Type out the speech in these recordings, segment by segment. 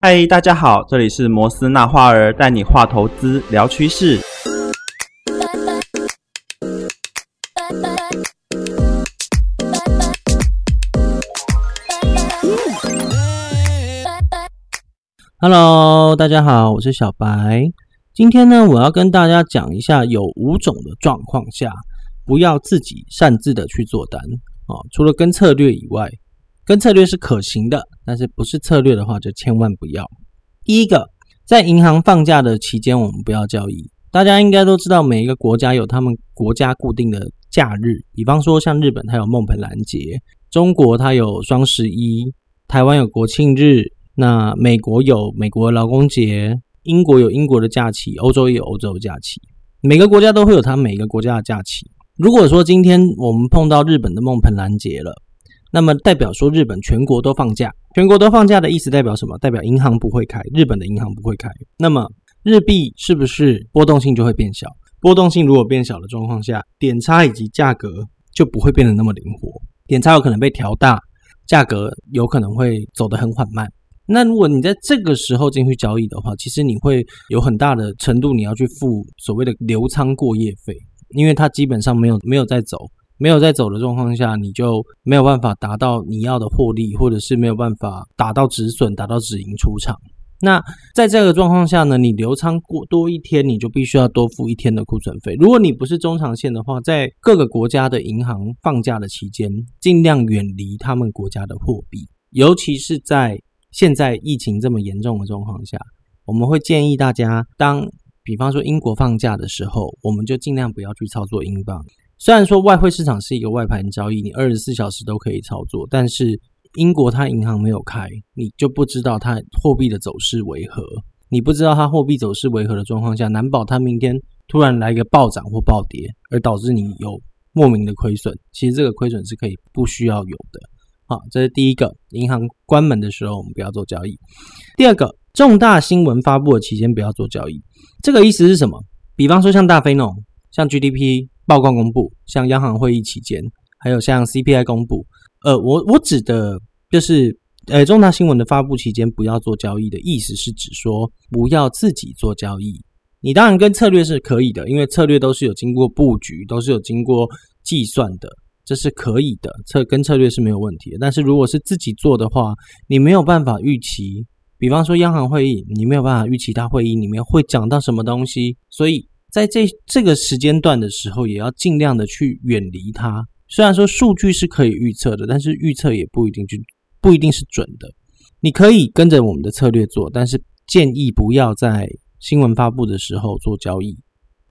嗨，大家好，这里是摩斯纳花儿带你画投资聊趋势。Hello，大家好，我是小白。今天呢，我要跟大家讲一下，有五种的状况下，不要自己擅自的去做单啊。除了跟策略以外，跟策略是可行的，但是不是策略的话，就千万不要。第一个，在银行放假的期间，我们不要交易。大家应该都知道，每一个国家有他们国家固定的假日，比方说像日本，它有孟盆兰节；中国它有双十一；台湾有国庆日；那美国有美国劳工节；英国有英国的假期；欧洲也有欧洲的假期。每个国家都会有它每个国家的假期。如果说今天我们碰到日本的孟盆兰节了，那么代表说日本全国都放假，全国都放假的意思代表什么？代表银行不会开，日本的银行不会开。那么日币是不是波动性就会变小？波动性如果变小的状况下，点差以及价格就不会变得那么灵活，点差有可能被调大，价格有可能会走得很缓慢。那如果你在这个时候进去交易的话，其实你会有很大的程度你要去付所谓的流仓过夜费，因为它基本上没有没有在走。没有在走的状况下，你就没有办法达到你要的获利，或者是没有办法达到止损、达到止盈出场。那在这个状况下呢，你留仓过多一天，你就必须要多付一天的库存费。如果你不是中长线的话，在各个国家的银行放假的期间，尽量远离他们国家的货币，尤其是在现在疫情这么严重的状况下，我们会建议大家，当比方说英国放假的时候，我们就尽量不要去操作英镑。虽然说外汇市场是一个外盘交易，你二十四小时都可以操作，但是英国它银行没有开，你就不知道它货币的走势为何。你不知道它货币走势为何的状况下，难保它明天突然来一个暴涨或暴跌，而导致你有莫名的亏损。其实这个亏损是可以不需要有的。好，这是第一个，银行关门的时候我们不要做交易。第二个，重大新闻发布的期间不要做交易。这个意思是什么？比方说像大非农，像 GDP。报告公布，像央行会议期间，还有像 CPI 公布，呃，我我指的就是，呃，重大新闻的发布期间不要做交易的意思是指说，不要自己做交易。你当然跟策略是可以的，因为策略都是有经过布局，都是有经过计算的，这是可以的，策跟策略是没有问题的。但是如果是自己做的话，你没有办法预期，比方说央行会议，你没有办法预期它会议里面会讲到什么东西，所以。在这这个时间段的时候，也要尽量的去远离它。虽然说数据是可以预测的，但是预测也不一定就不一定是准的。你可以跟着我们的策略做，但是建议不要在新闻发布的时候做交易。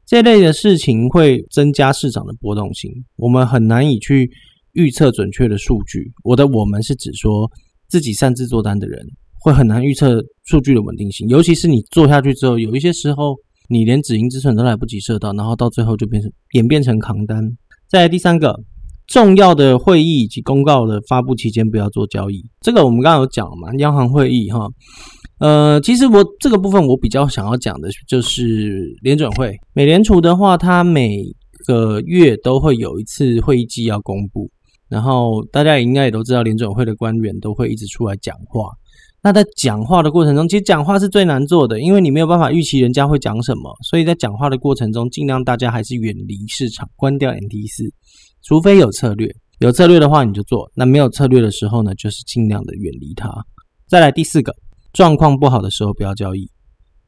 这类的事情会增加市场的波动性，我们很难以去预测准确的数据。我的我们是指说自己擅自做单的人，会很难预测数据的稳定性，尤其是你做下去之后，有一些时候。你连止盈止损都来不及设到，然后到最后就变成演变成扛单。再来第三个，重要的会议以及公告的发布期间不要做交易。这个我们刚刚有讲嘛？央行会议哈，呃，其实我这个部分我比较想要讲的就是联准会。美联储的话，它每个月都会有一次会议纪要公布，然后大家应该也都知道，联准会的官员都会一直出来讲话。那在讲话的过程中，其实讲话是最难做的，因为你没有办法预期人家会讲什么，所以在讲话的过程中，尽量大家还是远离市场，关掉 NT 四，除非有策略，有策略的话你就做，那没有策略的时候呢，就是尽量的远离它。再来第四个，状况不好的时候不要交易。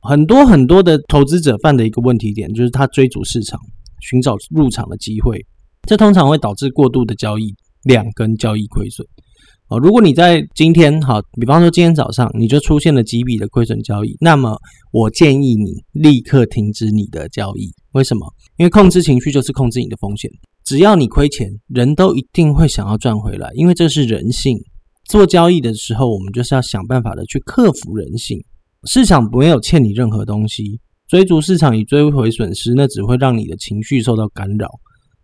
很多很多的投资者犯的一个问题点，就是他追逐市场，寻找入场的机会，这通常会导致过度的交易量跟交易亏损。哦，如果你在今天好，比方说今天早上你就出现了几笔的亏损交易，那么我建议你立刻停止你的交易。为什么？因为控制情绪就是控制你的风险。只要你亏钱，人都一定会想要赚回来，因为这是人性。做交易的时候，我们就是要想办法的去克服人性。市场没有欠你任何东西，追逐市场以追回损失，那只会让你的情绪受到干扰，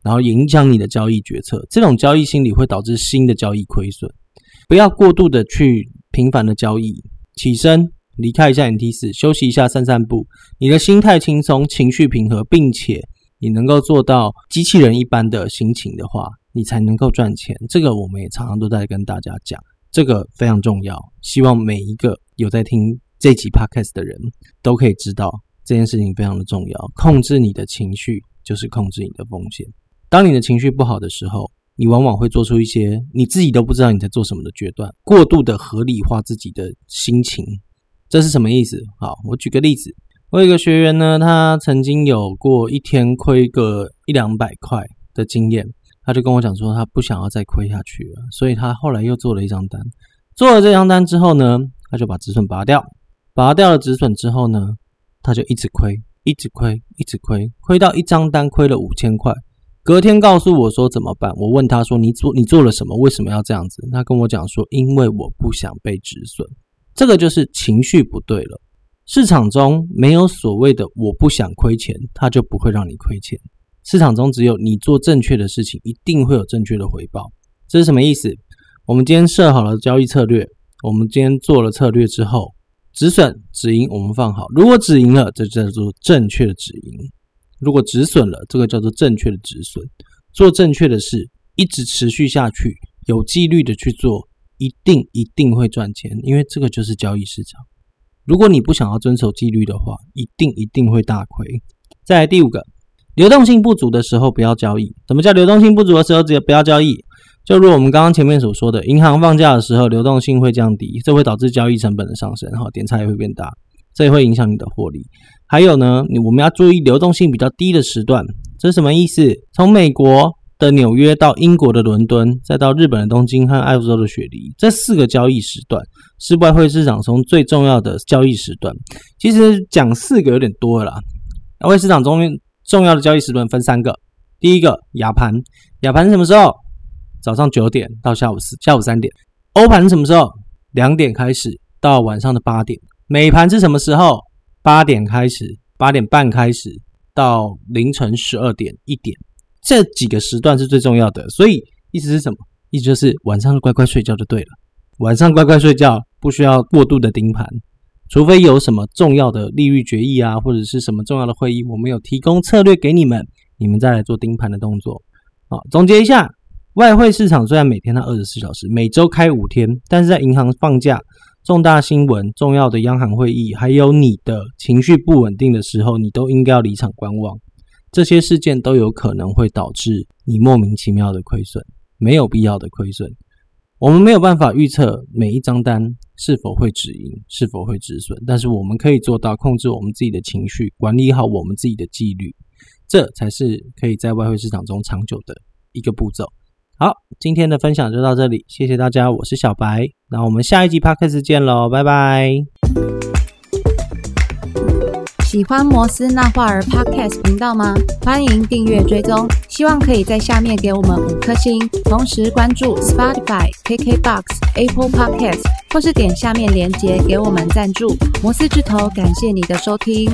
然后影响你的交易决策。这种交易心理会导致新的交易亏损。不要过度的去频繁的交易，起身离开一下 NT 四，休息一下，散散步。你的心态轻松，情绪平和，并且你能够做到机器人一般的心情的话，你才能够赚钱。这个我们也常常都在跟大家讲，这个非常重要。希望每一个有在听这集 podcast 的人都可以知道这件事情非常的重要。控制你的情绪就是控制你的风险。当你的情绪不好的时候，你往往会做出一些你自己都不知道你在做什么的决断，过度的合理化自己的心情。这是什么意思？好，我举个例子，我有一个学员呢，他曾经有过一天亏个一两百块的经验，他就跟我讲说，他不想要再亏下去了，所以他后来又做了一张单。做了这张单之后呢，他就把止损拔掉，拔掉了止损之后呢，他就一直亏，一直亏，一直亏，亏到一张单亏了五千块。隔天告诉我说怎么办？我问他说：“你做你做了什么？为什么要这样子？”他跟我讲说：“因为我不想被止损。”这个就是情绪不对了。市场中没有所谓的“我不想亏钱”，他就不会让你亏钱。市场中只有你做正确的事情，一定会有正确的回报。这是什么意思？我们今天设好了交易策略，我们今天做了策略之后，止损止盈我们放好。如果止盈了，这叫做正确的止盈。如果止损了，这个叫做正确的止损。做正确的事，一直持续下去，有纪律的去做，一定一定会赚钱。因为这个就是交易市场。如果你不想要遵守纪律的话，一定一定会大亏。再来第五个，流动性不足的时候不要交易。什么叫流动性不足的时候只不要交易？就如我们刚刚前面所说的，银行放假的时候，流动性会降低，这会导致交易成本的上升，哈，点差也会变大。这也会影响你的获利。还有呢，我们要注意流动性比较低的时段，这是什么意思？从美国的纽约到英国的伦敦，再到日本的东京和澳洲的雪梨，这四个交易时段是外汇市场中最重要的交易时段。其实讲四个有点多了。外汇市场中重要的交易时段分三个，第一个亚盘，亚盘什么时候？早上九点到下午四下午三点。欧盘什么时候？两点开始到晚上的八点。美盘是什么时候？八点开始，八点半开始到凌晨十二点一点，这几个时段是最重要的。所以意思是什么？意思就是晚上乖乖睡觉就对了。晚上乖乖睡觉，不需要过度的盯盘，除非有什么重要的利率决议啊，或者是什么重要的会议，我们有提供策略给你们，你们再来做盯盘的动作。好，总结一下，外汇市场虽然每天它二十四小时，每周开五天，但是在银行放假。重大新闻、重要的央行会议，还有你的情绪不稳定的时候，你都应该要离场观望。这些事件都有可能会导致你莫名其妙的亏损，没有必要的亏损。我们没有办法预测每一张单是否会止盈，是否会止损，但是我们可以做到控制我们自己的情绪，管理好我们自己的纪律，这才是可以在外汇市场中长久的一个步骤。好，今天的分享就到这里，谢谢大家，我是小白，那我们下一集 podcast 见喽，拜拜。喜欢摩斯那画儿 podcast 频道吗？欢迎订阅追踪，希望可以在下面给我们五颗星，同时关注 Spotify、KKBox、Apple Podcast，或是点下面链接给我们赞助。摩斯之头，感谢你的收听。